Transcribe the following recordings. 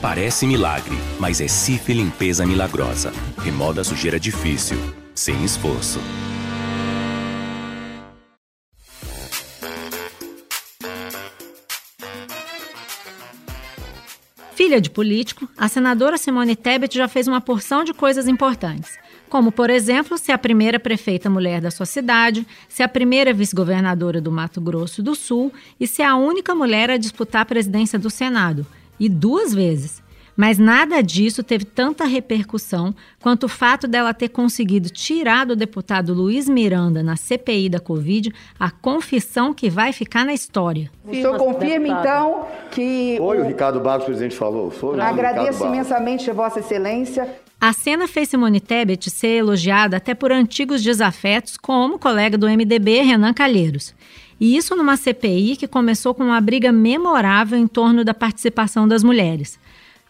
Parece milagre, mas é Cif Limpeza Milagrosa. Remoda sujeira difícil, sem esforço. Filha de político, a senadora Simone Tebet já fez uma porção de coisas importantes. Como, por exemplo, ser a primeira prefeita mulher da sua cidade, ser a primeira vice-governadora do Mato Grosso do Sul e ser a única mulher a disputar a presidência do Senado e duas vezes. Mas nada disso teve tanta repercussão quanto o fato dela ter conseguido tirar do deputado Luiz Miranda na CPI da Covid a confissão que vai ficar na história. O senhor confirma, então, que. Foi o, o Ricardo Barros, o presidente falou. Foi Agradeço imensamente, Vossa Excelência. A cena fez Simone Tebet ser elogiada até por antigos desafetos, como o colega do MDB, Renan Calheiros. E isso numa CPI que começou com uma briga memorável em torno da participação das mulheres.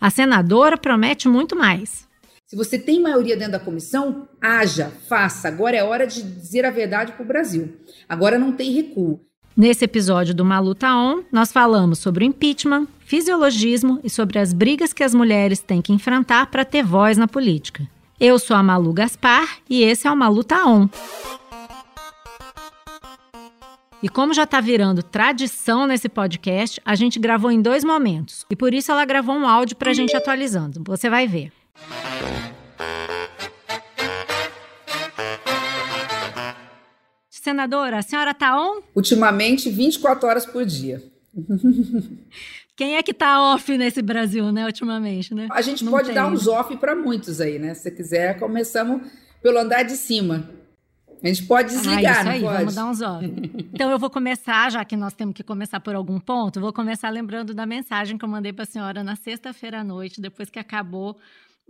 A senadora promete muito mais. Se você tem maioria dentro da comissão, haja, faça. Agora é hora de dizer a verdade para o Brasil. Agora não tem recuo. Nesse episódio do Maluta On, nós falamos sobre o impeachment, fisiologismo e sobre as brigas que as mulheres têm que enfrentar para ter voz na política. Eu sou a Malu Gaspar e esse é o Maluta On. E como já está virando tradição nesse podcast, a gente gravou em dois momentos. E por isso ela gravou um áudio para a gente atualizando. Você vai ver. Senadora, a senhora está on? Ultimamente, 24 horas por dia. Quem é que tá off nesse Brasil, né, ultimamente, né? A gente Não pode tem. dar uns off para muitos aí, né? Se quiser, começamos pelo andar de cima. A gente pode desligar, ah, isso aí, pode? Vamos dar uns off. então eu vou começar, já que nós temos que começar por algum ponto, vou começar lembrando da mensagem que eu mandei para a senhora na sexta-feira à noite, depois que acabou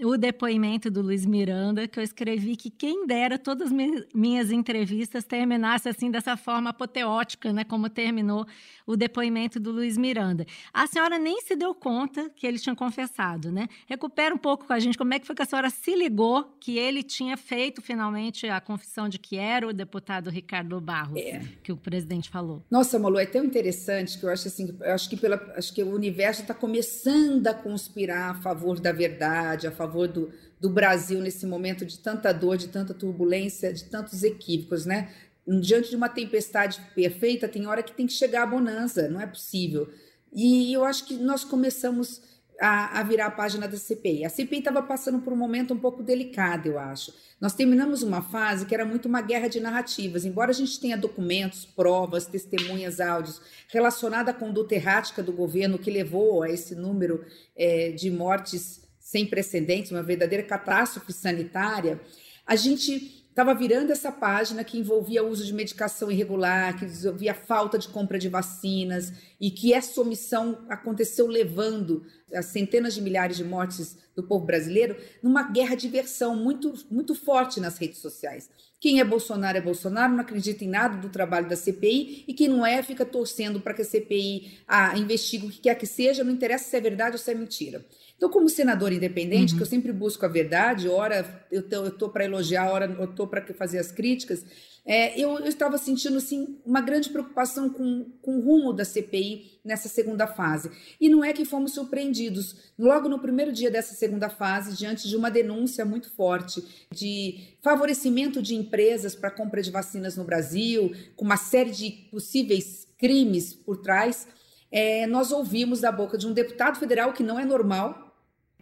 o depoimento do Luiz Miranda, que eu escrevi que quem dera todas as minhas entrevistas terminassem assim dessa forma apoteótica, né, como terminou o depoimento do Luiz Miranda. A senhora nem se deu conta que ele tinha confessado, né? Recupera um pouco com a gente como é que foi que a senhora se ligou que ele tinha feito finalmente a confissão de que era o deputado Ricardo Barros, é. que o presidente falou. Nossa, Malu, é tão interessante que eu acho assim, eu acho que pela, acho que o universo está começando a conspirar a favor da verdade, a favor do, do Brasil nesse momento de tanta dor, de tanta turbulência, de tantos equívocos, né? Diante de uma tempestade perfeita, tem hora que tem que chegar a bonança, não é possível. E eu acho que nós começamos a, a, virar a página da CPI. A CPI estava passando por um momento um pouco delicado, eu acho. Nós terminamos uma fase que era muito uma guerra de narrativas. Embora a gente tenha documentos, provas, testemunhas, áudios relacionados à conduta errática do governo que levou a esse número é, de mortes sem precedentes, uma verdadeira catástrofe sanitária, a gente estava virando essa página que envolvia o uso de medicação irregular, que envolvia falta de compra de vacinas e que essa omissão aconteceu levando a centenas de milhares de mortes do povo brasileiro numa guerra de versão muito, muito forte nas redes sociais. Quem é Bolsonaro é Bolsonaro, não acredita em nada do trabalho da CPI e quem não é fica torcendo para que a CPI ah, investigue o que quer que seja, não interessa se é verdade ou se é mentira. Então, como senador independente, uhum. que eu sempre busco a verdade, ora eu estou para elogiar, ora eu estou para fazer as críticas, é, eu, eu, estava sentindo assim, uma grande preocupação com, com o rumo da CPI nessa segunda fase. E não é que fomos surpreendidos. Logo no primeiro dia dessa segunda fase, diante de uma denúncia muito forte de favorecimento de empresas para compra de vacinas no Brasil, com uma série de possíveis crimes por trás, é, nós ouvimos da boca de um deputado federal, que não é normal,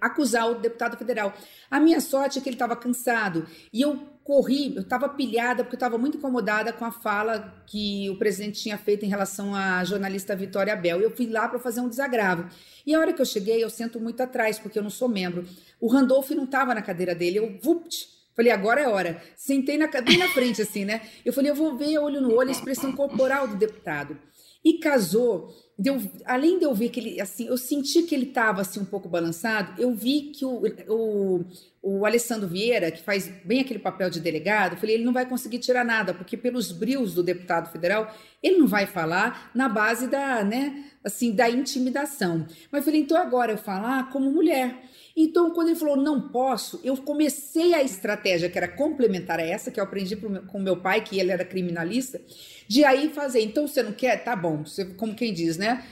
acusar o deputado federal. A minha sorte é que ele estava cansado e eu corri, eu estava pilhada porque eu estava muito incomodada com a fala que o presidente tinha feito em relação à jornalista Vitória Bel. Eu fui lá para fazer um desagravo. E a hora que eu cheguei, eu sento muito atrás porque eu não sou membro. O Randolph não estava na cadeira dele. Eu, vupt, Falei, agora é hora. Sentei na, bem na frente, assim, né? Eu falei, eu vou ver olho no olho a expressão corporal do deputado. E casou Deu, além de eu ver que ele, assim, eu senti que ele estava assim um pouco balançado, eu vi que o, o, o Alessandro Vieira, que faz bem aquele papel de delegado, eu falei, ele não vai conseguir tirar nada, porque pelos brios do deputado federal, ele não vai falar na base da, né, assim, da intimidação. Mas eu falei, então agora eu falar como mulher. Então, quando ele falou não posso, eu comecei a estratégia que era complementar a essa, que eu aprendi com meu pai, que ele era criminalista, de aí fazer. Então, você não quer? Tá bom, você, como quem diz, né?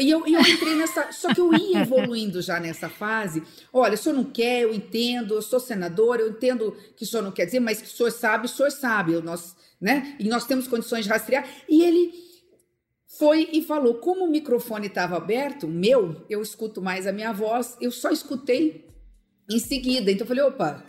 E eu, eu entrei nessa. Só que eu ia evoluindo já nessa fase. Olha, o senhor não quer, eu entendo, eu sou senador, eu entendo que o senhor não quer dizer, mas que o senhor sabe, o senhor sabe. Nós, né? E nós temos condições de rastrear. E ele foi e falou: como o microfone estava aberto, meu, eu escuto mais a minha voz, eu só escutei em seguida. Então eu falei: opa,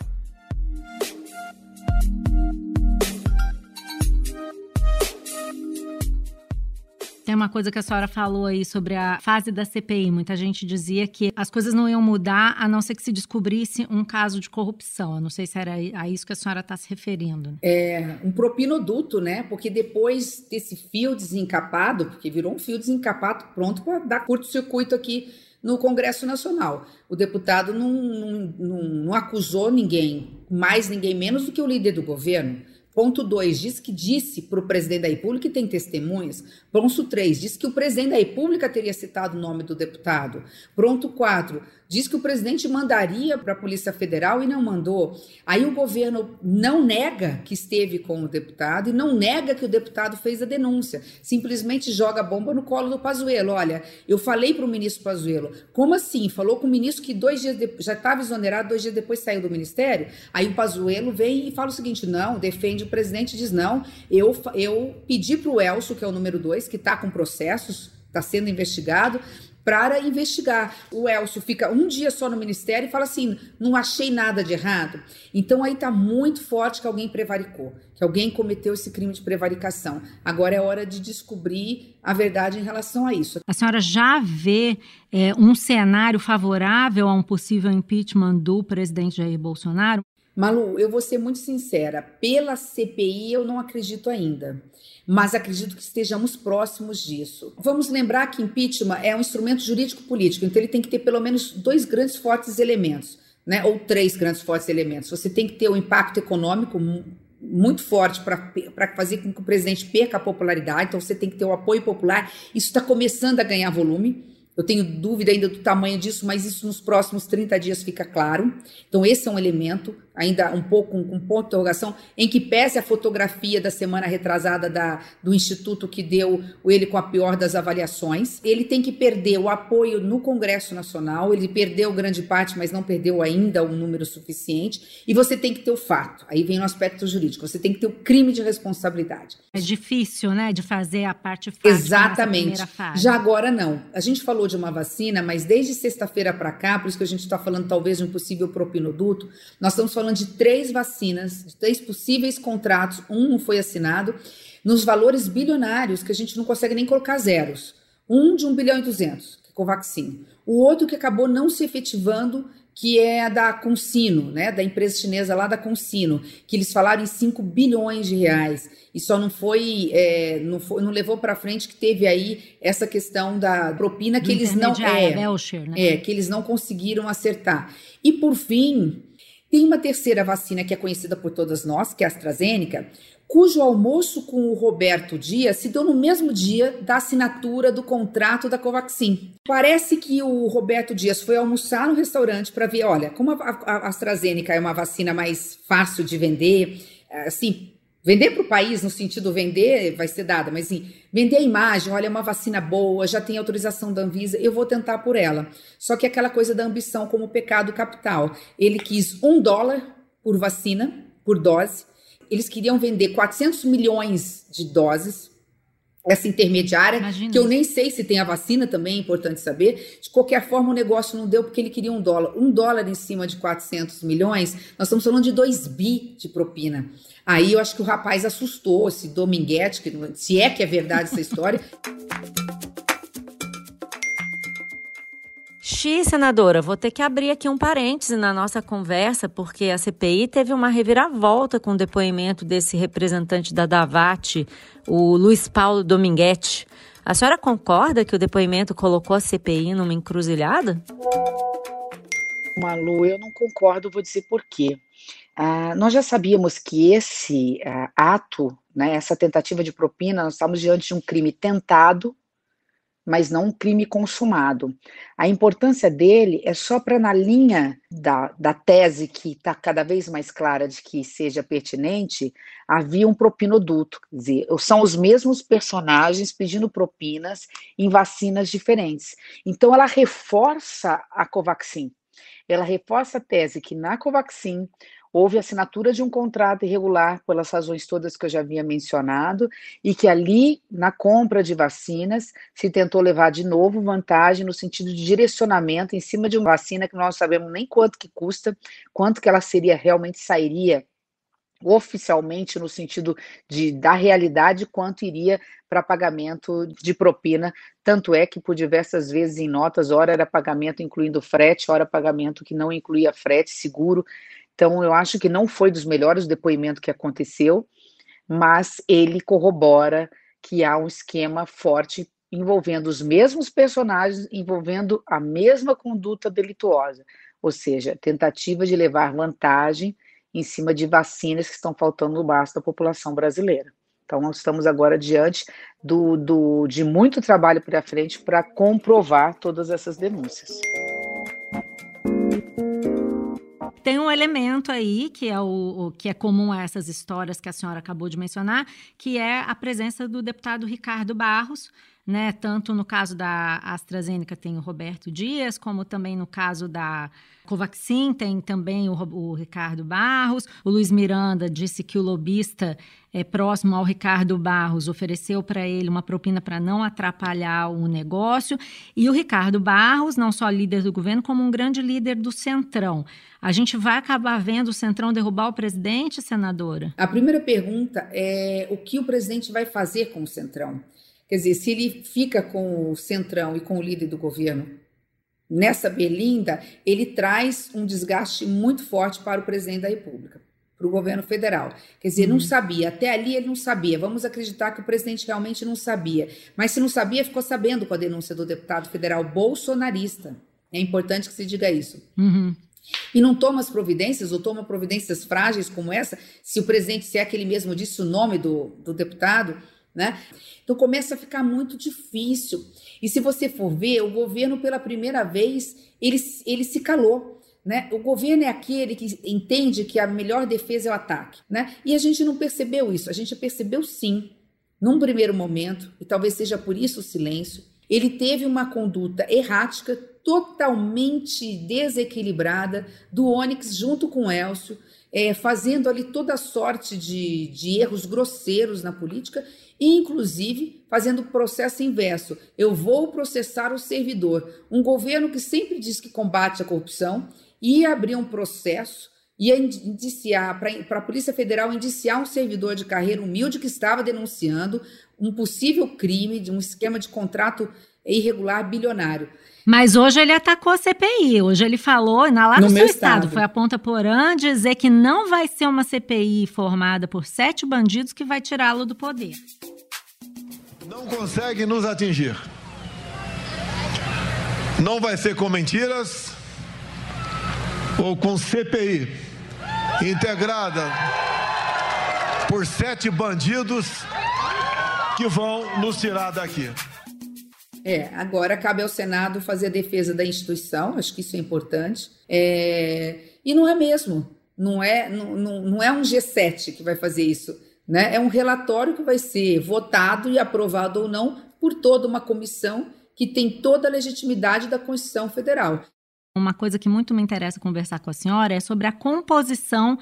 Tem uma coisa que a senhora falou aí sobre a fase da CPI. Muita gente dizia que as coisas não iam mudar a não ser que se descobrisse um caso de corrupção. Eu não sei se era a isso que a senhora está se referindo. É um propinoduto, né? Porque depois desse fio desencapado, porque virou um fio desencapado pronto para dar curto-circuito aqui no Congresso Nacional. O deputado não, não, não, não acusou ninguém, mais ninguém menos do que o líder do governo. Ponto 2, diz que disse para o presidente da República e tem testemunhas. Ponto 3, diz que o presidente da República teria citado o nome do deputado. Ponto 4, diz que o presidente mandaria para a Polícia Federal e não mandou. Aí o governo não nega que esteve com o deputado e não nega que o deputado fez a denúncia. Simplesmente joga a bomba no colo do Pazuello. Olha, eu falei para o ministro Pazuello, como assim? Falou com o ministro que dois dias de... já estava exonerado, dois dias depois saiu do ministério? Aí o Pazuello vem e fala o seguinte, não, defende o presidente, diz não, eu, eu pedi para o Elcio, que é o número dois, que está com processos, está sendo investigado, para investigar. O Elcio fica um dia só no ministério e fala assim: não achei nada de errado. Então aí está muito forte que alguém prevaricou, que alguém cometeu esse crime de prevaricação. Agora é hora de descobrir a verdade em relação a isso. A senhora já vê é, um cenário favorável a um possível impeachment do presidente Jair Bolsonaro? Malu, eu vou ser muito sincera, pela CPI eu não acredito ainda, mas acredito que estejamos próximos disso. Vamos lembrar que impeachment é um instrumento jurídico-político, então ele tem que ter pelo menos dois grandes fortes elementos, né? ou três grandes fortes elementos. Você tem que ter o um impacto econômico muito forte para fazer com que o presidente perca a popularidade, então você tem que ter o apoio popular. Isso está começando a ganhar volume. Eu tenho dúvida ainda do tamanho disso, mas isso nos próximos 30 dias fica claro. Então, esse é um elemento ainda um pouco com um, um ponto de interrogação, em que pese a fotografia da semana retrasada da, do Instituto que deu ele com a pior das avaliações. Ele tem que perder o apoio no Congresso Nacional, ele perdeu grande parte, mas não perdeu ainda um número suficiente, e você tem que ter o fato. Aí vem o aspecto jurídico, você tem que ter o crime de responsabilidade. É difícil, né, de fazer a parte fácil Exatamente. Já agora não. A gente falou de uma vacina, mas desde sexta-feira para cá, por isso que a gente está falando talvez de um possível propinoduto, nós estamos falando de três vacinas, de três possíveis contratos, um foi assinado, nos valores bilionários que a gente não consegue nem colocar zeros. Um de 1 bilhão e 200, que é Covaxin. O outro que acabou não se efetivando, que é a da Consino, né, da empresa chinesa lá da Consino, que eles falaram em 5 bilhões de reais e só não foi, é, não, foi não levou para frente que teve aí essa questão da propina que eles não é, voucher, né? é que eles não conseguiram acertar. E por fim, tem uma terceira vacina que é conhecida por todas nós, que é a AstraZeneca, cujo almoço com o Roberto Dias se deu no mesmo dia da assinatura do contrato da Covaxin. Parece que o Roberto Dias foi almoçar no restaurante para ver, olha, como a, AstraZeneca é uma vacina mais fácil de vender, assim, Vender para o país, no sentido vender, vai ser dada, mas assim, vender a imagem, olha, é uma vacina boa, já tem autorização da Anvisa, eu vou tentar por ela. Só que aquela coisa da ambição como pecado capital. Ele quis um dólar por vacina, por dose. Eles queriam vender 400 milhões de doses, essa intermediária, Imagina. que eu nem sei se tem a vacina também, é importante saber. De qualquer forma, o negócio não deu porque ele queria um dólar. Um dólar em cima de 400 milhões, nós estamos falando de 2 bi de propina. Aí eu acho que o rapaz assustou, esse Dominguete, que, se é que é verdade essa história. Xi, senadora, vou ter que abrir aqui um parêntese na nossa conversa, porque a CPI teve uma reviravolta com o depoimento desse representante da Davat, o Luiz Paulo Dominguete. A senhora concorda que o depoimento colocou a CPI numa encruzilhada? Malu, eu não concordo, vou dizer por quê. Ah, nós já sabíamos que esse ah, ato, né, essa tentativa de propina, nós estamos diante de um crime tentado, mas não um crime consumado. A importância dele é só para, na linha da, da tese que está cada vez mais clara de que seja pertinente, havia um propinoduto, quer dizer, são os mesmos personagens pedindo propinas em vacinas diferentes. Então, ela reforça a Covaxin. Ela reforça a tese que na Covaxin houve assinatura de um contrato irregular pelas razões todas que eu já havia mencionado e que ali, na compra de vacinas, se tentou levar de novo vantagem no sentido de direcionamento em cima de uma vacina que nós sabemos nem quanto que custa, quanto que ela seria realmente sairia oficialmente no sentido de da realidade quanto iria para pagamento de propina, tanto é que por diversas vezes em notas, ora era pagamento incluindo frete, ora pagamento que não incluía frete, seguro, então, eu acho que não foi dos melhores depoimentos que aconteceu, mas ele corrobora que há um esquema forte envolvendo os mesmos personagens, envolvendo a mesma conduta delituosa, ou seja, tentativa de levar vantagem em cima de vacinas que estão faltando no braço da população brasileira. Então, nós estamos agora diante do, do, de muito trabalho para frente para comprovar todas essas denúncias. Tem um elemento aí que é o, o, que é comum a essas histórias que a senhora acabou de mencionar, que é a presença do deputado Ricardo Barros, né? Tanto no caso da AstraZeneca tem o Roberto Dias, como também no caso da Covaxin tem também o, o Ricardo Barros. O Luiz Miranda disse que o lobista é, próximo ao Ricardo Barros ofereceu para ele uma propina para não atrapalhar o negócio. E o Ricardo Barros, não só líder do governo, como um grande líder do Centrão. A gente vai acabar vendo o Centrão derrubar o presidente, senadora? A primeira pergunta é o que o presidente vai fazer com o Centrão? Quer dizer, se ele fica com o Centrão e com o líder do governo nessa berlinda, ele traz um desgaste muito forte para o presidente da República, para o governo federal. Quer dizer, uhum. não sabia, até ali ele não sabia. Vamos acreditar que o presidente realmente não sabia. Mas se não sabia, ficou sabendo com a denúncia do deputado federal bolsonarista. É importante que se diga isso. Uhum. E não toma as providências, ou toma providências frágeis como essa, se o presidente, se é aquele mesmo disse o nome do, do deputado, né? Então começa a ficar muito difícil. E se você for ver, o governo pela primeira vez ele, ele se calou. Né? O governo é aquele que entende que a melhor defesa é o ataque. Né? E a gente não percebeu isso. A gente percebeu sim, num primeiro momento, e talvez seja por isso o silêncio. Ele teve uma conduta errática, totalmente desequilibrada, do Onyx junto com o Elcio, é, fazendo ali toda sorte de, de erros grosseiros na política inclusive fazendo o processo inverso. Eu vou processar o servidor. Um governo que sempre diz que combate a corrupção ia abrir um processo, ia indiciar para a Polícia Federal indiciar um servidor de carreira humilde que estava denunciando um possível crime de um esquema de contrato irregular bilionário. Mas hoje ele atacou a CPI. Hoje ele falou, na, lá no, no seu estado, estado, foi a ponta porã dizer que não vai ser uma CPI formada por sete bandidos que vai tirá-lo do poder. Não consegue nos atingir. Não vai ser com mentiras ou com CPI integrada por sete bandidos que vão nos tirar daqui. É, agora cabe ao Senado fazer a defesa da instituição, acho que isso é importante. É, e não é mesmo, não é, não, não é um G7 que vai fazer isso. Né? É um relatório que vai ser votado e aprovado ou não por toda uma comissão que tem toda a legitimidade da Constituição Federal. Uma coisa que muito me interessa conversar com a senhora é sobre a composição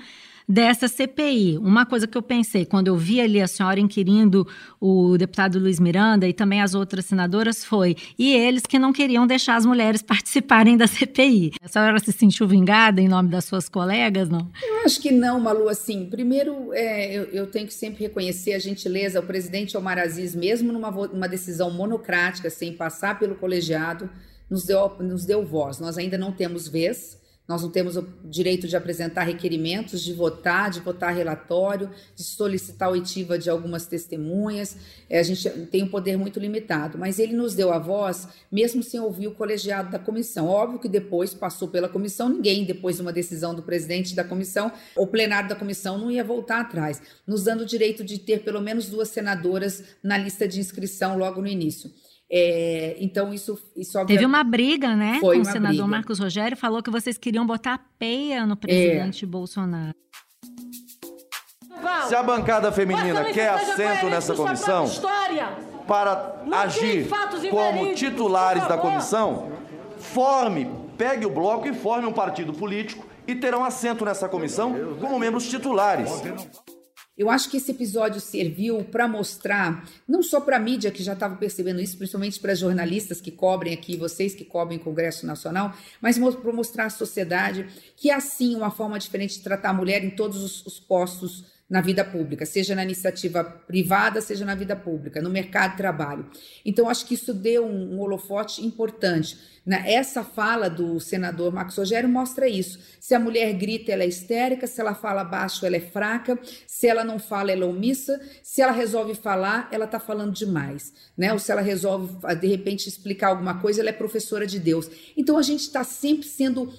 dessa CPI. Uma coisa que eu pensei, quando eu vi ali a senhora inquirindo o deputado Luiz Miranda e também as outras senadoras, foi: e eles que não queriam deixar as mulheres participarem da CPI. A senhora se sentiu vingada em nome das suas colegas, não? Eu acho que não, Malu. Assim, primeiro, é, eu, eu, tenho que sempre reconhecer a gentileza. O presidente Omar Aziz, mesmo numa uma decisão monocrática, sem passar pelo colegiado, nos deu, nos deu voz. Nós ainda não temos vez nós não temos o direito de apresentar requerimentos, de votar, de votar relatório, de solicitar oitiva de algumas testemunhas. É, a gente tem um poder muito limitado, mas ele nos deu a voz, mesmo sem ouvir o colegiado da comissão. Óbvio que depois passou pela comissão, ninguém, depois de uma decisão do presidente da comissão, o plenário da comissão não ia voltar atrás, nos dando o direito de ter pelo menos duas senadoras na lista de inscrição logo no início. É, então, isso, isso Teve uma briga, né? Foi com o senador briga. Marcos Rogério, falou que vocês queriam botar peia no presidente Bolsonaro. Se a bancada feminina quer assento nessa comissão para agir como titulares da comissão, forme, pegue o bloco e forme um partido político e terão assento nessa comissão como membros titulares. Eu acho que esse episódio serviu para mostrar, não só para a mídia que já estava percebendo isso, principalmente para jornalistas que cobrem aqui, vocês que cobrem o Congresso Nacional, mas para mostrar à sociedade que há sim uma forma diferente de tratar a mulher em todos os, os postos na vida pública, seja na iniciativa privada, seja na vida pública, no mercado de trabalho. Então, acho que isso deu um, um holofote importante. Né? Essa fala do senador Marcos Rogério mostra isso. Se a mulher grita, ela é histérica, se ela fala baixo, ela é fraca, se ela não fala, ela é omissa, se ela resolve falar, ela está falando demais. Né? Ou se ela resolve, de repente, explicar alguma coisa, ela é professora de Deus. Então, a gente está sempre sendo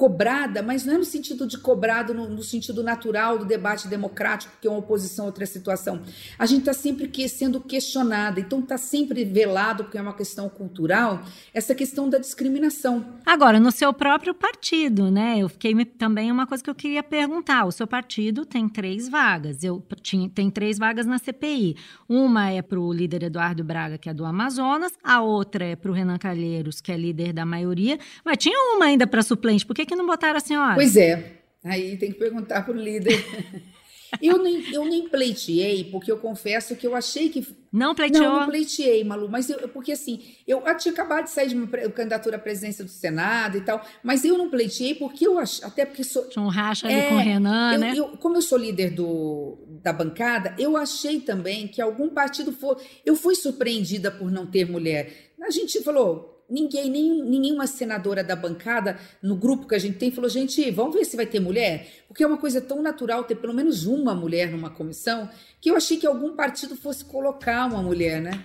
cobrada, mas não é no sentido de cobrado, no, no sentido natural do debate democrático, que é uma oposição a outra situação. A gente está sempre que, sendo questionada, então está sempre velado, porque é uma questão cultural, essa questão da discriminação. Agora, no seu próprio partido, né? Eu fiquei também uma coisa que eu queria perguntar. O seu partido tem três vagas. Eu tinha, tem três vagas na CPI. Uma é para o líder Eduardo Braga, que é do Amazonas, a outra é para o Renan Calheiros, que é líder da maioria, mas tinha uma ainda para suplente. Por que, que não botaram a senhora? Pois é. Aí tem que perguntar para o líder. Eu nem, eu nem pleiteei, porque eu confesso que eu achei que. Não pleiteou? Não, não pleiteei, Malu, mas eu, porque assim, eu, tinha acabado de sair de uma candidatura à presidência do Senado e tal, mas eu não pleiteei porque eu acho, até porque sou. Tinha um racha ali é, com o Renan, eu, né? Eu, como eu sou líder do, da bancada, eu achei também que algum partido for. Eu fui surpreendida por não ter mulher. A gente falou, ninguém, nem, nenhuma senadora da bancada, no grupo que a gente tem, falou: gente, vamos ver se vai ter mulher? Porque é uma coisa tão natural ter pelo menos uma mulher numa comissão, que eu achei que algum partido fosse colocar uma mulher, né?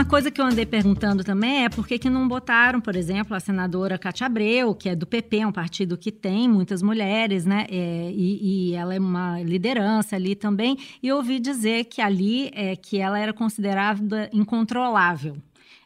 Uma coisa que eu andei perguntando também é por que, que não botaram, por exemplo, a senadora Cátia Abreu, que é do PP, um partido que tem muitas mulheres, né? É, e, e, ela é uma liderança ali também. E eu ouvi dizer que ali é que ela era considerada incontrolável.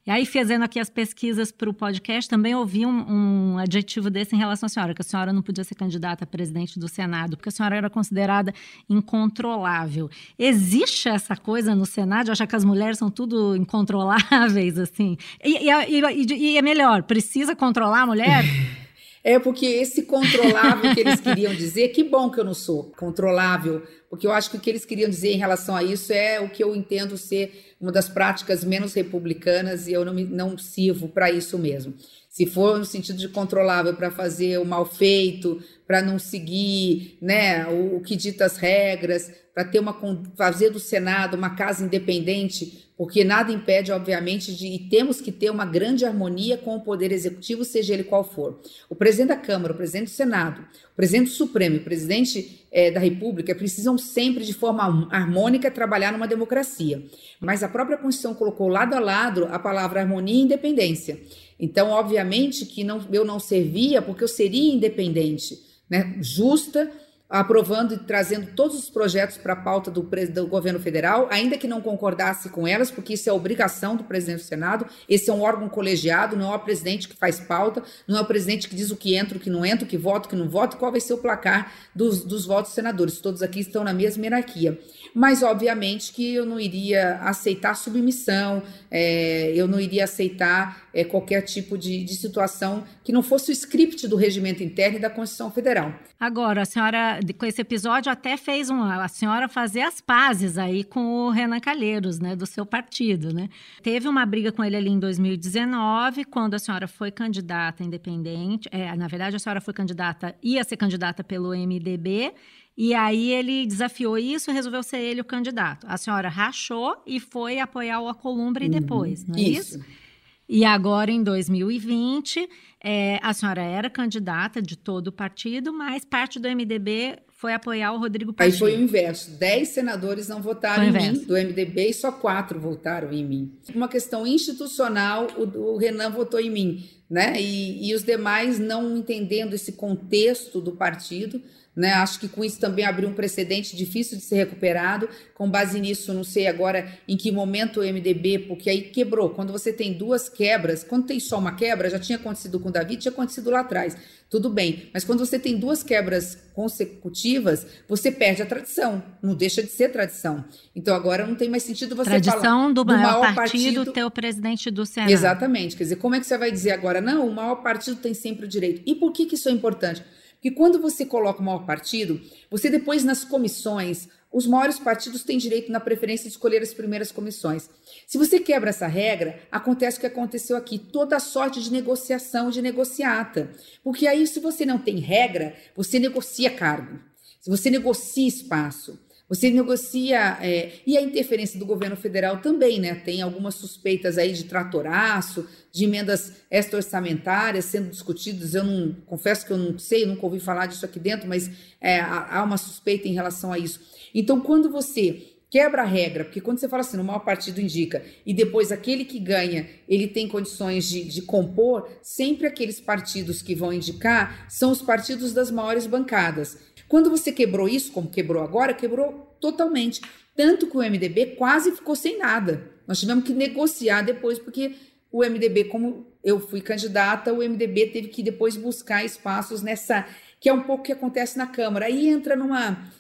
E aí, fazendo aqui as pesquisas para o podcast, também ouvi um, um, adjetivo desse em relação à senhora, que a senhora não podia ser candidata a presidente do Senado, porque a senhora era considerada incontrolável. Existe essa coisa no Senado de achar que as mulheres são tudo incontroláveis, assim? E, e, e, e é melhor, precisa controlar a mulher? É porque esse controlável que eles queriam dizer, que bom que eu não sou controlável, porque eu acho que o que eles queriam dizer em relação a isso é o que eu entendo ser uma das práticas menos republicanas e eu não, me, não sirvo para isso mesmo. Se for no sentido de controlável para fazer o mal feito, para não seguir né, o, o que dita as regras, para ter uma fazer do Senado uma casa independente, porque nada impede, obviamente, de e temos que ter uma grande harmonia com o poder executivo, seja ele qual for. O presidente da Câmara, o presidente do Senado, o presidente do Supremo, o presidente é, da República precisam sempre, de forma harmônica, trabalhar numa democracia. Mas a própria Constituição colocou lado a lado a palavra harmonia e independência. Então, obviamente que não, eu não servia porque eu seria independente, né? justa, aprovando e trazendo todos os projetos para a pauta do, do, governo federal, ainda que não concordasse com elas, porque isso é obrigação do presidente do Senado. Esse é um órgão colegiado, não é o presidente que faz pauta, não é o presidente que diz o que entra, o que não entra, o que vota, o que não vota, qual vai ser o placar dos, dos votos senadores. Todos aqui estão na mesma hierarquia. Mas, obviamente, que eu não iria aceitar submissão, é, eu não iria aceitar é, qualquer tipo de, de situação que não fosse o script do regimento interno e da Constituição Federal. Agora, a senhora, com esse episódio, até fez uma, a senhora fazer as pazes aí com o Renan Calheiros, né, do seu partido, né? Teve uma briga com ele ali em 2019, quando a senhora foi candidata independente. É, na verdade, a senhora foi candidata, ia ser candidata pelo MDB, e aí ele desafiou isso e resolveu ser ele o candidato. A senhora rachou e foi apoiar o Acolumbre uhum. depois, não é isso? isso? E agora, em 2020, é, a senhora era candidata de todo o partido, mas parte do MDB foi apoiar o Rodrigo Pacheco. Aí foi o inverso. Dez senadores não votaram em mim do MDB e só quatro votaram em mim. Uma questão institucional, o, o Renan votou em mim. Né? E, e os demais não entendendo esse contexto do partido. Né? Acho que com isso também abriu um precedente difícil de ser recuperado. Com base nisso, não sei agora em que momento o MDB, porque aí quebrou. Quando você tem duas quebras, quando tem só uma quebra, já tinha acontecido com o Davi, tinha acontecido lá atrás. Tudo bem. Mas quando você tem duas quebras consecutivas, você perde a tradição. Não deixa de ser tradição. Então agora não tem mais sentido você tradição falar. Tradição do, maior, maior partido, partido ter o presidente do Senado. Exatamente. Quer dizer, como é que você vai dizer agora? Não, o maior partido tem sempre o direito. E por que, que isso é importante? que quando você coloca o maior partido, você depois nas comissões, os maiores partidos têm direito na preferência de escolher as primeiras comissões. Se você quebra essa regra, acontece o que aconteceu aqui, toda sorte de negociação, de negociata. Porque aí, se você não tem regra, você negocia cargo, se você negocia espaço. Você negocia. É, e a interferência do governo federal também, né? Tem algumas suspeitas aí de tratoraço, de emendas extra-orçamentárias sendo discutidas. Eu não confesso que eu não sei, nunca ouvi falar disso aqui dentro, mas é, há uma suspeita em relação a isso. Então, quando você quebra a regra, porque quando você fala assim, no maior partido indica, e depois aquele que ganha, ele tem condições de, de compor, sempre aqueles partidos que vão indicar são os partidos das maiores bancadas. Quando você quebrou isso, como quebrou agora, quebrou totalmente. Tanto que o MDB quase ficou sem nada. Nós tivemos que negociar depois, porque o MDB, como eu fui candidata, o MDB teve que depois buscar espaços nessa. que é um pouco o que acontece na Câmara. Aí entra numa.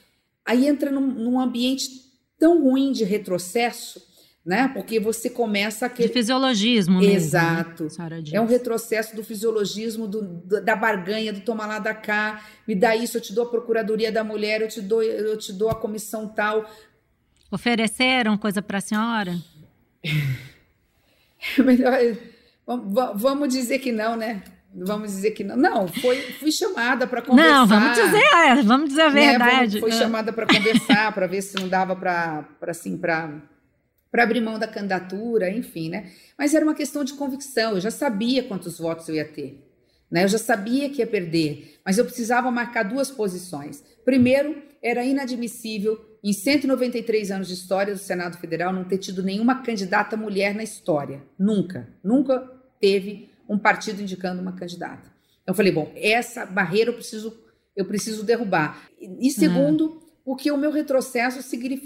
Aí entra num, num ambiente tão ruim de retrocesso né? Porque você começa a De fisiologismo mesmo. Né, Exato. Né? É um retrocesso do fisiologismo, do, da barganha, do tomar lá da cá, me dá isso, eu te dou a Procuradoria da Mulher, eu te dou, eu te dou a comissão tal. Ofereceram coisa para a senhora? Melhor, vamos dizer que não, né? Vamos dizer que não. Não, foi, fui chamada para conversar. Não, vamos dizer, é, vamos dizer a né? verdade. Né? Foi chamada para conversar, para ver se não dava para assim, abrir mão da candidatura, enfim, né? Mas era uma questão de convicção, eu já sabia quantos votos eu ia ter, né? Eu já sabia que ia perder, mas eu precisava marcar duas posições. Primeiro, era inadmissível, em 193 anos de história do Senado Federal, não ter tido nenhuma candidata mulher na história. Nunca, nunca teve um partido indicando uma candidata. Eu falei, bom, essa barreira eu preciso, eu preciso derrubar. E segundo, uhum. porque o meu retrocesso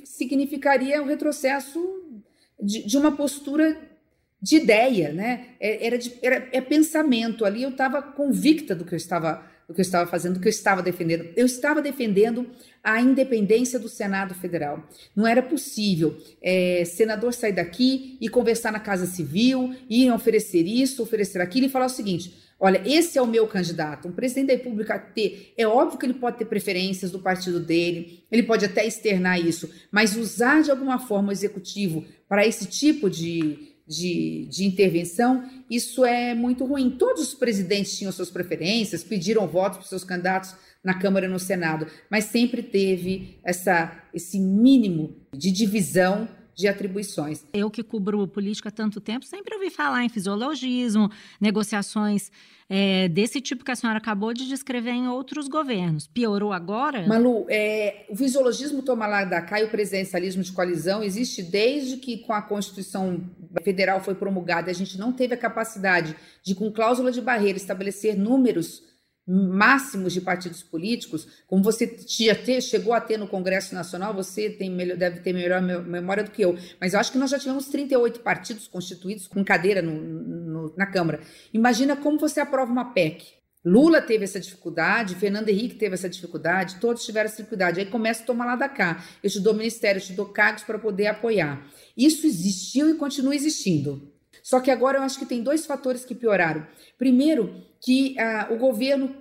significaria um retrocesso de, de uma postura de ideia, né? É, era, de, era é pensamento. Ali eu estava convicta do que eu estava, do que eu estava fazendo, do que eu estava defendendo. Eu estava defendendo a independência do Senado Federal. Não era possível é, senador sair daqui e conversar na Casa Civil, e oferecer isso, oferecer aquilo e falar o seguinte: Olha, esse é o meu candidato. Um presidente da República ter, é óbvio que ele pode ter preferências do partido dele, ele pode até externar isso, mas usar de alguma forma o executivo para esse tipo de, de, de, intervenção, isso é muito ruim. Todos os presidentes tinham suas preferências, pediram votos para seus candidatos na Câmara e no Senado, mas sempre teve essa, esse mínimo de divisão de atribuições. Eu que cubro política há tanto tempo, sempre ouvi falar em fisiologismo, negociações é, desse tipo que a senhora acabou de descrever em outros governos. Piorou agora? Malu, é, o fisiologismo toma lá da cá e o presidencialismo de coalizão existe desde que com a Constituição Federal foi promulgada, a gente não teve a capacidade de, com cláusula de barreira, estabelecer números máximos de partidos políticos, como você tinha ter, chegou a ter no Congresso Nacional, você tem melhor, deve ter melhor memória do que eu, mas eu acho que nós já tivemos 38 partidos constituídos com cadeira no, no, na Câmara. Imagina como você aprova uma PEC. Lula teve essa dificuldade, Fernando Henrique teve essa dificuldade, todos tiveram essa dificuldade. Aí começa a tomar lá da cá. Eu te dou ministério, eu te dou cargos para poder apoiar. Isso existiu e continua existindo. Só que agora eu acho que tem dois fatores que pioraram. Primeiro, que ah, o governo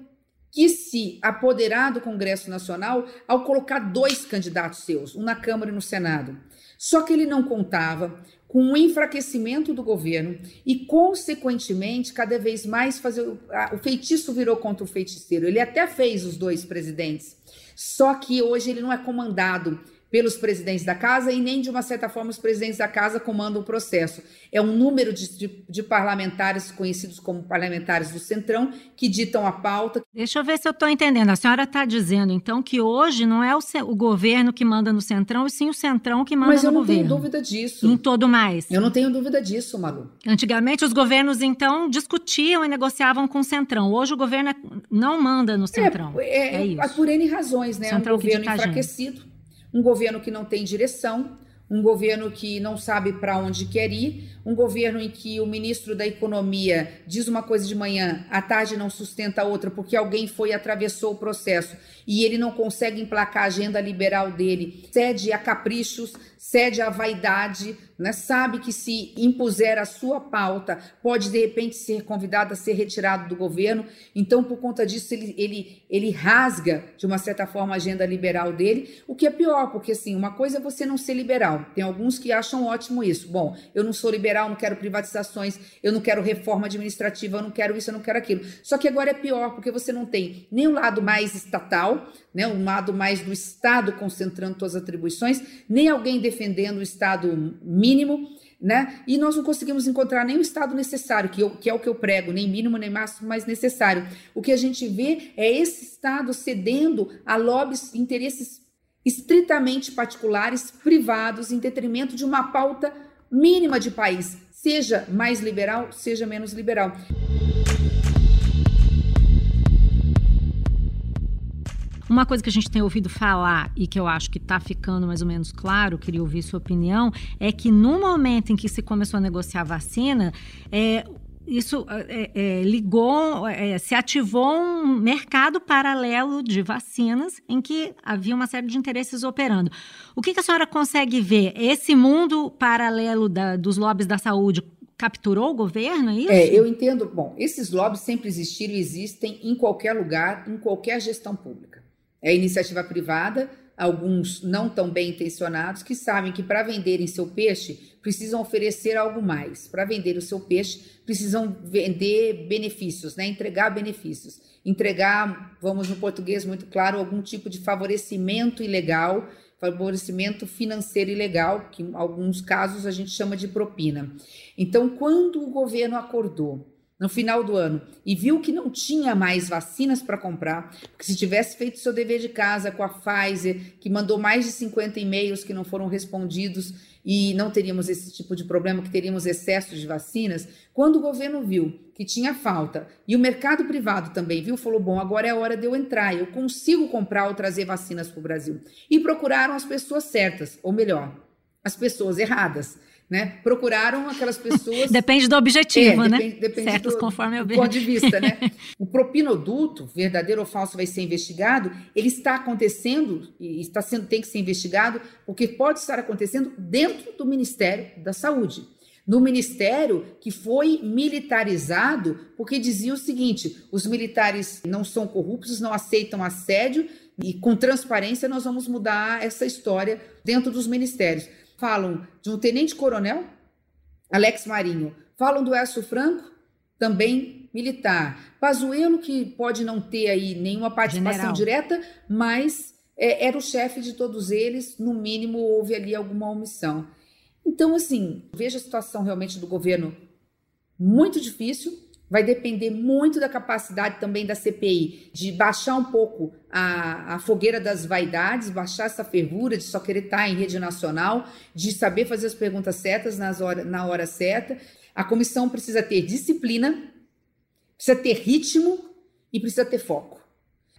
quis se apoderar do Congresso Nacional ao colocar dois candidatos seus, um na Câmara e no Senado. Só que ele não contava com o enfraquecimento do governo e, consequentemente, cada vez mais fazer. O feitiço virou contra o feiticeiro. Ele até fez os dois presidentes, só que hoje ele não é comandado pelos presidentes da casa e nem, de uma certa forma, os presidentes da casa comandam o processo. É um número de, de, de parlamentares conhecidos como parlamentares do Centrão que ditam a pauta. Deixa eu ver se eu estou entendendo. A senhora está dizendo, então, que hoje não é o, o, governo que manda no Centrão, e sim o Centrão que manda no governo. Mas eu não tenho dúvida disso. Em todo mais. Eu não tenho dúvida disso, Malu. Antigamente, os governos, então, discutiam e negociavam com o Centrão. Hoje, o governo é, não manda no Centrão. É, é, é isso. Por N razões, né? Centrão um governo enfraquecido, um governo que não tem direção, um governo que não sabe para onde quer ir, um governo em que o ministro da Economia diz uma coisa de manhã, à tarde não sustenta outra, porque alguém foi e atravessou o processo e ele não consegue emplacar a agenda liberal dele, cede a caprichos, cede à vaidade, né? sabe que se impuser a sua pauta, pode de repente ser convidado a ser retirado do governo. Então, por conta disso, ele, ele, ele rasga, de uma certa forma, a agenda liberal dele, o que é pior, porque assim, uma coisa é você não ser liberal. Tem alguns que acham ótimo isso. Bom, eu não sou liberal, não quero privatizações, eu não quero reforma administrativa, eu não quero isso, eu não quero aquilo. Só que agora é pior, porque você não tem nem o lado mais estatal, né, um lado mais do Estado concentrando suas atribuições, nem alguém defendendo o Estado mínimo, né? E nós não conseguimos encontrar nem o Estado necessário, que, eu, que é o que eu prego, nem mínimo, nem máximo, mas necessário. O que a gente vê é esse Estado cedendo a lobbies, interesses estritamente particulares, privados, em detrimento de uma pauta mínima de país, seja mais liberal, seja menos liberal. Uma coisa que a gente tem ouvido falar e que eu acho que está ficando mais ou menos claro, queria ouvir sua opinião, é que no momento em que se começou a negociar a vacina, é, isso é, é, ligou, é, se ativou um mercado paralelo de vacinas em que havia uma série de interesses operando. O que, que a senhora consegue ver? Esse mundo paralelo da, dos lobbies da saúde capturou o governo, é isso? É, eu entendo. Bom, esses lobbies sempre existiram e existem em qualquer lugar, em qualquer gestão pública. É iniciativa privada, alguns não tão bem intencionados, que sabem que para venderem seu peixe precisam oferecer algo mais. Para vender o seu peixe, precisam vender benefícios, né? entregar benefícios. Entregar, vamos no português muito claro, algum tipo de favorecimento ilegal, favorecimento financeiro ilegal, que em alguns casos a gente chama de propina. Então, quando o governo acordou no final do ano e viu que não tinha mais vacinas para comprar, porque se tivesse feito seu dever de casa com a Pfizer, que mandou mais de 50 e-mails que não foram respondidos e não teríamos esse tipo de problema, que teríamos excesso de vacinas, quando o governo viu que tinha falta e o mercado privado também viu, falou: bom, agora é a hora de eu entrar, eu consigo comprar ou trazer vacinas para o Brasil. E procuraram as pessoas certas, ou melhor, as pessoas erradas né? Procuraram aquelas pessoas. depende do objetivo, é, né? Depende, depende Certos do, conforme do ponto de vista, né? o propinoduto, verdadeiro ou falso, vai ser investigado. Ele está acontecendo e está sendo tem que ser investigado porque pode estar acontecendo dentro do Ministério da Saúde. No ministério que foi militarizado, porque dizia o seguinte: os militares não são corruptos, não aceitam assédio, e com transparência nós vamos mudar essa história dentro dos ministérios falam de um tenente-coronel, Alex Marinho, falam do Elcio Franco, também militar. Pazuello, que pode não ter aí nenhuma participação General. direta, mas é, era o chefe de todos eles, no mínimo houve ali alguma omissão. Então, assim, veja a situação realmente do governo muito difícil, Vai depender muito da capacidade também da CPI de baixar um pouco a, a fogueira das vaidades, baixar essa fervura de só querer estar em rede nacional, de saber fazer as perguntas certas nas hora, na hora certa. A comissão precisa ter disciplina, precisa ter ritmo e precisa ter foco.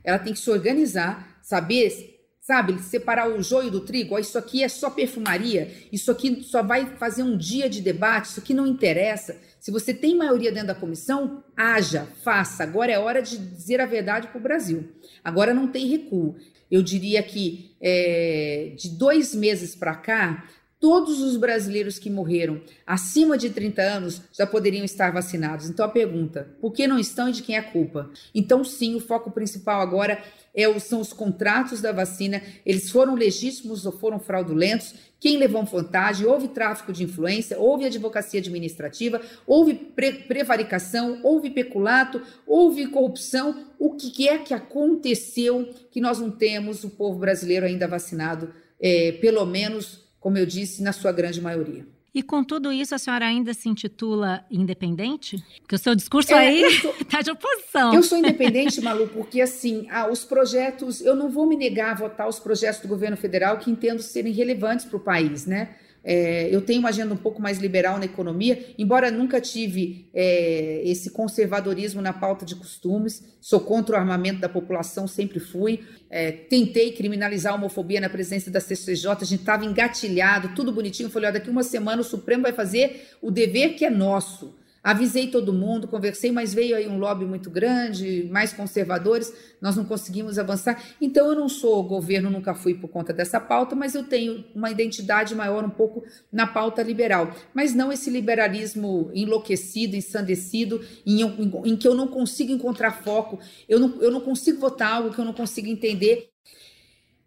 Ela tem que se organizar, saber sabe, separar o joio do trigo, isso aqui é só perfumaria, isso aqui só vai fazer um dia de debate, isso aqui não interessa. Se você tem maioria dentro da comissão, haja, faça. Agora é hora de dizer a verdade para o Brasil. Agora não tem recuo. Eu diria que é, de dois meses para cá, todos os brasileiros que morreram acima de 30 anos já poderiam estar vacinados. Então a pergunta, por que não estão e de quem é a culpa? Então sim, o foco principal agora é, são os contratos da vacina, eles foram legítimos ou foram fraudulentos, quem levou vantagem, houve tráfico de influência, houve advocacia administrativa, houve pre prevaricação, houve peculato, houve corrupção. O que é que aconteceu que nós não temos o povo brasileiro ainda vacinado é, pelo menos, como eu disse, na sua grande maioria. E com tudo isso, a senhora ainda se intitula independente? Porque o seu discurso é, aí está de oposição. Eu sou independente, Malu, porque assim, ah, os projetos, eu não vou me negar a votar os projetos do governo federal que entendo serem relevantes para o país, né? É, eu tenho uma agenda um pouco mais liberal na economia, embora nunca tive é, esse conservadorismo na pauta de costumes, sou contra o armamento da população, sempre fui. É, tentei criminalizar a homofobia na presença da CCJ, a gente estava engatilhado, tudo bonitinho. Falei: ó, daqui uma semana o Supremo vai fazer o dever que é nosso. Avisei todo mundo, conversei, mas veio aí um lobby muito grande, mais conservadores, nós não conseguimos avançar. Então, eu não sou governo, nunca fui por conta dessa pauta, mas eu tenho uma identidade maior um pouco na pauta liberal. Mas não esse liberalismo enlouquecido, ensandecido, em, em, em que eu não consigo encontrar foco, eu não, eu não consigo votar algo que eu não consigo entender.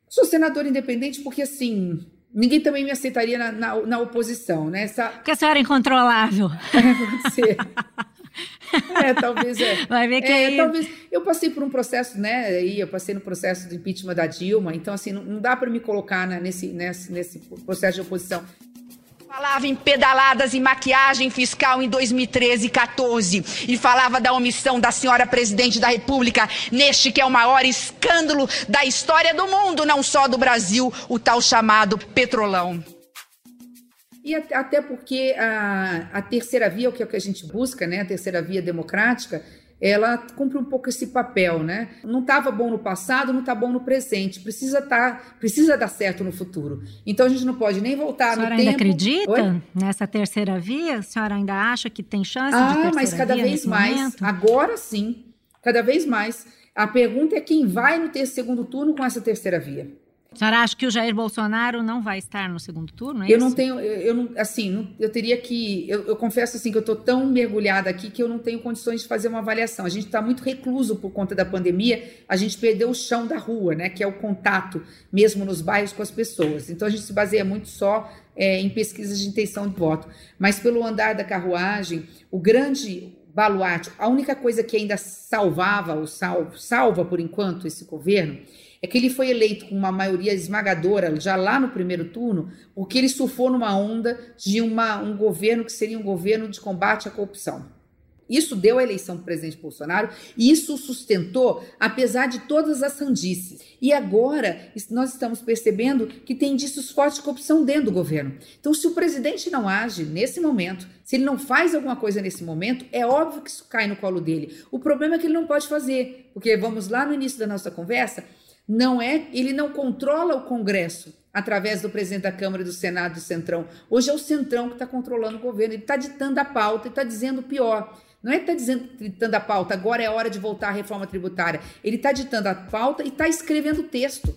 Sou senador independente porque, assim, ninguém também me aceitaria na, na, na oposição, né? Essa... Porque a senhora é incontrolável. É, pode ser. É, talvez é. Vai ver que é, aí... talvez eu passei por um processo, né? Aí eu passei no processo de impeachment da Dilma, então assim não, não dá para me colocar né, nesse, nesse nesse processo de oposição. Falava em pedaladas e maquiagem fiscal em 2013 e 14 e falava da omissão da senhora presidente da República neste que é o maior escândalo da história do mundo, não só do Brasil, o tal chamado petrolão. E até porque a, a terceira via, o que, é o que a gente busca, né, a terceira via democrática, ela cumpre um pouco esse papel, né? Não estava bom no passado, não está bom no presente. Precisa tá, precisa dar certo no futuro. Então a gente não pode nem voltar no tempo. A senhora ainda acredita Oi? nessa terceira via? A senhora ainda acha que tem chance ah, de terceira Ah, mas cada via vez mais. Momento? Agora sim, cada vez mais. A pergunta é quem vai no ter segundo turno com essa terceira via. A senhora acha que o Jair Bolsonaro não vai estar no segundo turno? É eu isso? não tenho, eu não, assim, não, eu teria que, eu, eu, confesso assim que eu estou tão mergulhada aqui que eu não tenho condições de fazer uma avaliação. A gente está muito recluso por conta da pandemia, a gente perdeu o chão da rua, né, que é o contato mesmo nos bairros com as pessoas. Então a gente se baseia muito só é, em pesquisas de intenção de voto. Mas pelo andar da carruagem, o grande baluarte, a única coisa que ainda salvava, ou salva, salva por enquanto esse governo é que ele foi eleito com uma maioria esmagadora já lá no primeiro turno, porque ele surfou numa onda de uma, um governo que seria um governo de combate à corrupção. Isso deu a eleição para presidente Bolsonaro e isso sustentou, apesar de todas as sandices. E agora nós estamos percebendo que tem indícios fortes de corrupção dentro do governo. Então, se o presidente não age nesse momento, se ele não faz alguma coisa nesse momento, é óbvio que isso cai no colo dele. O problema é que ele não pode fazer, porque vamos lá no início da nossa conversa, não é, ele não controla o Congresso através do presidente da Câmara, do Senado, do Centrão. Hoje é o Centrão que está controlando o governo. Ele está ditando a pauta e está dizendo pior. Não é que está ditando a pauta, agora é hora de voltar à reforma tributária. Ele está ditando a pauta e está escrevendo o texto.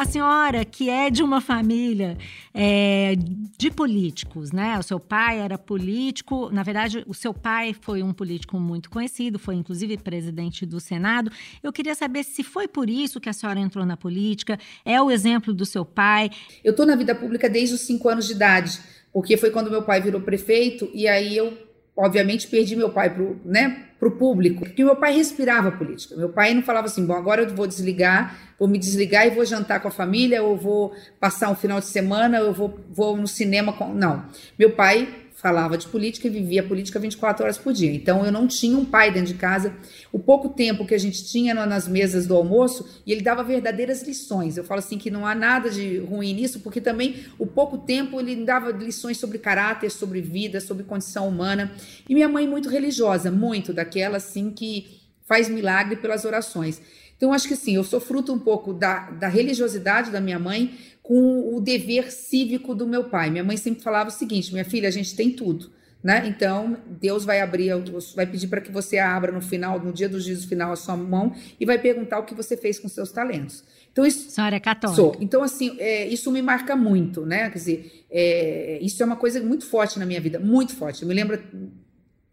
A senhora, que é de uma família é, de políticos, né? O seu pai era político, na verdade, o seu pai foi um político muito conhecido, foi inclusive presidente do Senado. Eu queria saber se foi por isso que a senhora entrou na política, é o exemplo do seu pai. Eu estou na vida pública desde os cinco anos de idade, porque foi quando meu pai virou prefeito e aí eu obviamente perdi meu pai para né, o público, porque meu pai respirava política. Meu pai não falava assim, bom, agora eu vou desligar, vou me desligar e vou jantar com a família, ou vou passar um final de semana, ou vou, vou no cinema com... Não, meu pai falava de política e vivia política 24 horas por dia. Então eu não tinha um pai dentro de casa. O pouco tempo que a gente tinha nas mesas do almoço, e ele dava verdadeiras lições. Eu falo assim que não há nada de ruim nisso, porque também o pouco tempo ele dava lições sobre caráter, sobre vida, sobre condição humana. E minha mãe muito religiosa, muito daquela assim que faz milagre pelas orações. Então, acho que sim, eu sou fruto um pouco da, da religiosidade da minha mãe, com o dever cívico do meu pai. Minha mãe sempre falava o seguinte: minha filha, a gente tem tudo. Né? Então, Deus vai abrir, vai pedir para que você abra no final, no dia do juízo final, a sua mão e vai perguntar o que você fez com seus talentos. Então, isso. Senhora é católica. Sou. Então, assim, é, isso me marca muito, né? Quer dizer, é, isso é uma coisa muito forte na minha vida, muito forte. Eu me lembro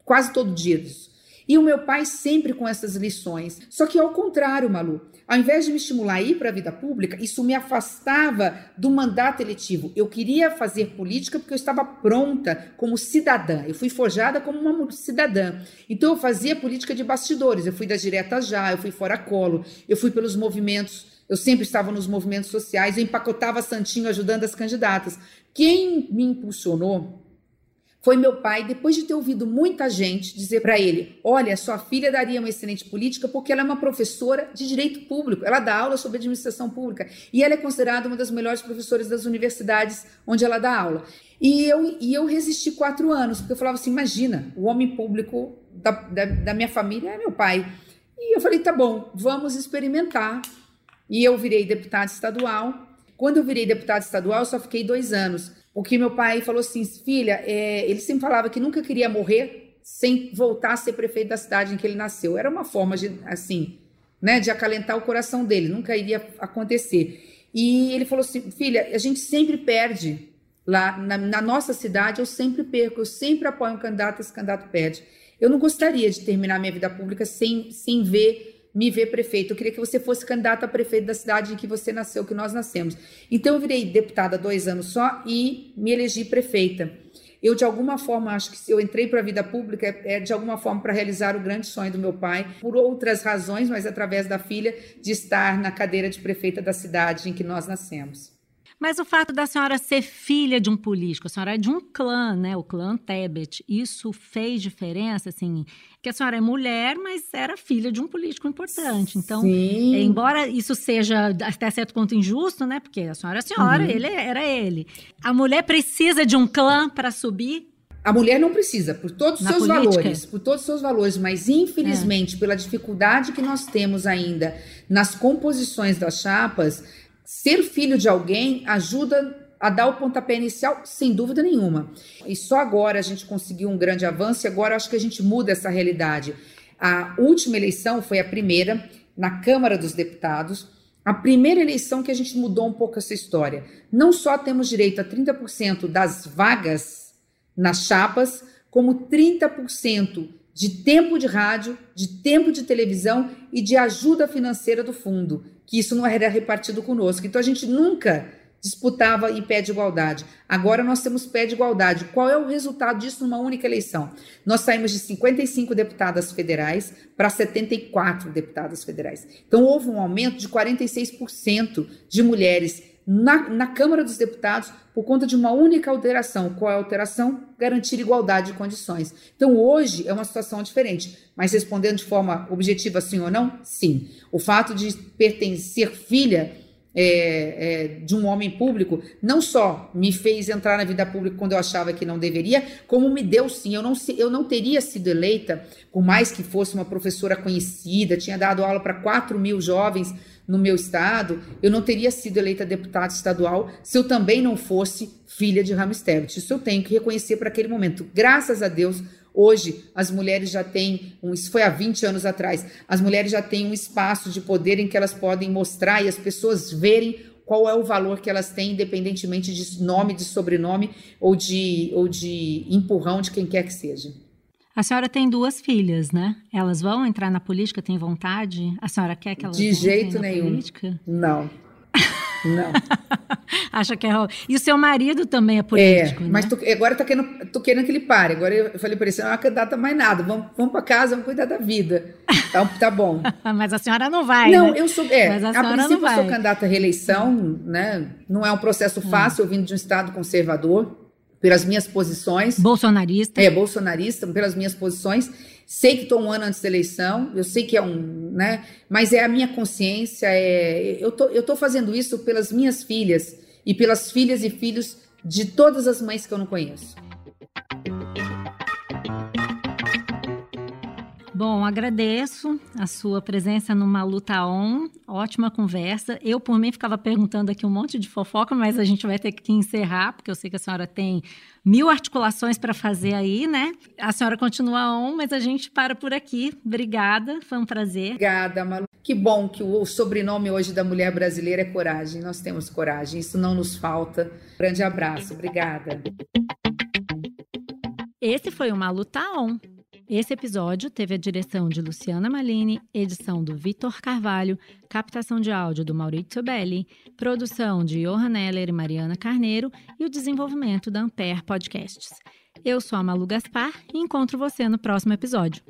quase todo dia disso. E o meu pai sempre com essas lições. Só que ao contrário, Malu, ao invés de me estimular a ir para a vida pública, isso me afastava do mandato eletivo. Eu queria fazer política porque eu estava pronta como cidadã. Eu fui forjada como uma cidadã. Então eu fazia política de bastidores. Eu fui da direta já, eu fui fora colo, eu fui pelos movimentos eu sempre estava nos movimentos sociais, eu empacotava Santinho ajudando as candidatas. Quem me impulsionou foi meu pai, depois de ter ouvido muita gente dizer para ele: Olha, sua filha daria uma excelente política porque ela é uma professora de direito público, ela dá aula sobre administração pública e ela é considerada uma das melhores professoras das universidades onde ela dá aula. E eu, e eu resisti quatro anos, porque eu falava assim: Imagina, o homem público da, da, da minha família é meu pai. E eu falei: Tá bom, vamos experimentar. E eu virei deputada estadual. Quando eu virei deputada estadual, eu só fiquei dois anos. Porque meu pai falou assim, filha, é, ele sempre falava que nunca queria morrer sem voltar a ser prefeito da cidade em que ele nasceu. Era uma forma de, assim, né, de acalentar o coração dele, nunca iria acontecer. E ele falou assim, filha, a gente sempre perde lá na, na nossa cidade, eu sempre perco, eu sempre apoio um candidato, esse candidato perde. Eu não gostaria de terminar minha vida pública sem, sem ver me ver prefeito. Eu queria que você fosse candidato a prefeito da cidade em que você nasceu, que nós nascemos. Então, eu virei deputada dois anos só e me elegi prefeita. Eu, de alguma forma, acho que se eu entrei para a vida pública, é de alguma forma para realizar o grande sonho do meu pai, por outras razões, mas através da filha, de estar na cadeira de prefeita da cidade em que nós nascemos. Mas o fato da senhora ser filha de um político, a senhora é de um clã, né? O clã Tebet. Isso fez diferença, assim, que a senhora é mulher, mas era filha de um político importante. Então, Sim. embora isso seja até certo ponto injusto, né? Porque a senhora é a senhora, uhum. ele era ele. A mulher precisa de um clã para subir? A mulher não precisa, por todos os seus política. valores, por todos os seus valores, mas infelizmente, é. pela dificuldade que nós temos ainda nas composições das chapas, ser filho de alguém ajuda a dar o pontapé inicial, sem dúvida nenhuma. E só agora a gente conseguiu um grande avanço e agora acho que a gente muda essa realidade. A última eleição foi a primeira na Câmara dos Deputados, a primeira eleição que a gente mudou um pouco essa história. Não só temos direito a 30% das vagas nas chapas, como 30% de tempo de rádio, de tempo de televisão e de ajuda financeira do fundo que isso não era repartido conosco. Então a gente nunca disputava em pé de igualdade. Agora nós temos pé de igualdade. Qual é o resultado disso numa única eleição? Nós saímos de 55 deputadas federais para 74 deputadas federais. Então houve um aumento de 46% de mulheres na, na Câmara dos Deputados por conta de uma única alteração. Qual é a alteração? Garantir igualdade de condições. Então, hoje é uma situação diferente, mas respondendo de forma objetiva, sim ou não? Sim. O fato de pertencer filha é, é, de um homem público não só me fez entrar na vida pública quando eu achava que não deveria, como me deu sim. Eu não, eu não teria sido eleita, por mais que fosse uma professora conhecida, tinha dado aula para 4 mil jovens no meu estado, eu não teria sido eleita deputada estadual se eu também não fosse filha de Ramos. Isso eu tenho que reconhecer para aquele momento. Graças a Deus, hoje as mulheres já têm, um, isso foi há 20 anos atrás, as mulheres já têm um espaço de poder em que elas podem mostrar e as pessoas verem qual é o valor que elas têm, independentemente de nome, de sobrenome ou de, ou de empurrão de quem quer que seja. A senhora tem duas filhas, né? Elas vão entrar na política, tem vontade? A senhora quer que elas De jeito nenhum. Política? Não. Não. Acha que é. E o seu marido também é político. É, né? mas agora tô querendo, tô querendo que ele pare. Agora eu falei para ele: você não é candidata mais nada. Vamos, vamos para casa, vamos cuidar da vida. Tá, tá bom. mas a senhora não vai. Não, né? eu sou. É, mas a, a princípio eu sou candidata à reeleição, né? Não é um processo hum. fácil, eu vindo de um estado conservador pelas minhas posições. Bolsonarista. É, bolsonarista, pelas minhas posições. Sei que estou um ano antes da eleição, eu sei que é um, né? Mas é a minha consciência, é, eu tô, eu tô fazendo isso pelas minhas filhas e pelas filhas e filhos de todas as mães que eu não conheço. Bom, agradeço a sua presença no Luta On. Ótima conversa. Eu, por mim, ficava perguntando aqui um monte de fofoca, mas a gente vai ter que encerrar, porque eu sei que a senhora tem mil articulações para fazer aí, né? A senhora continua on, mas a gente para por aqui. Obrigada, foi um prazer. Obrigada, Malu. Que bom que o sobrenome hoje da mulher brasileira é coragem. Nós temos coragem, isso não nos falta. Grande abraço, obrigada. Esse foi o Luta On Esse episódio teve a direção de Luciana Malini, edição do Vitor Carvalho, captação de áudio do Maurício Belli, produção de Johan Heller e Mariana Carneiro e o desenvolvimento da Ampere Podcasts. Eu sou a Malu Gaspar e encontro você no próximo episódio.